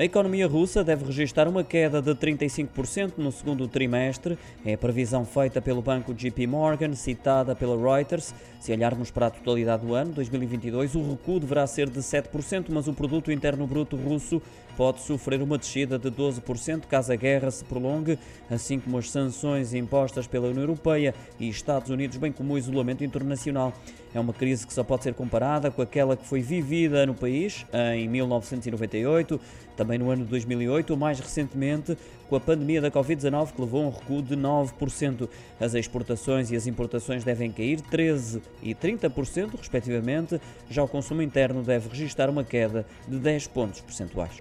A economia russa deve registrar uma queda de 35% no segundo trimestre. É a previsão feita pelo banco JP Morgan, citada pela Reuters. Se olharmos para a totalidade do ano, 2022, o recuo deverá ser de 7%, mas o produto interno bruto russo pode sofrer uma descida de 12% caso a guerra se prolongue, assim como as sanções impostas pela União Europeia e Estados Unidos, bem como o isolamento internacional. É uma crise que só pode ser comparada com aquela que foi vivida no país em 1998, também no ano de 2008, ou mais recentemente com a pandemia da Covid-19 que levou a um recuo de 9%. As exportações e as importações devem cair 13% e 30%, respectivamente, já o consumo interno deve registrar uma queda de 10 pontos percentuais.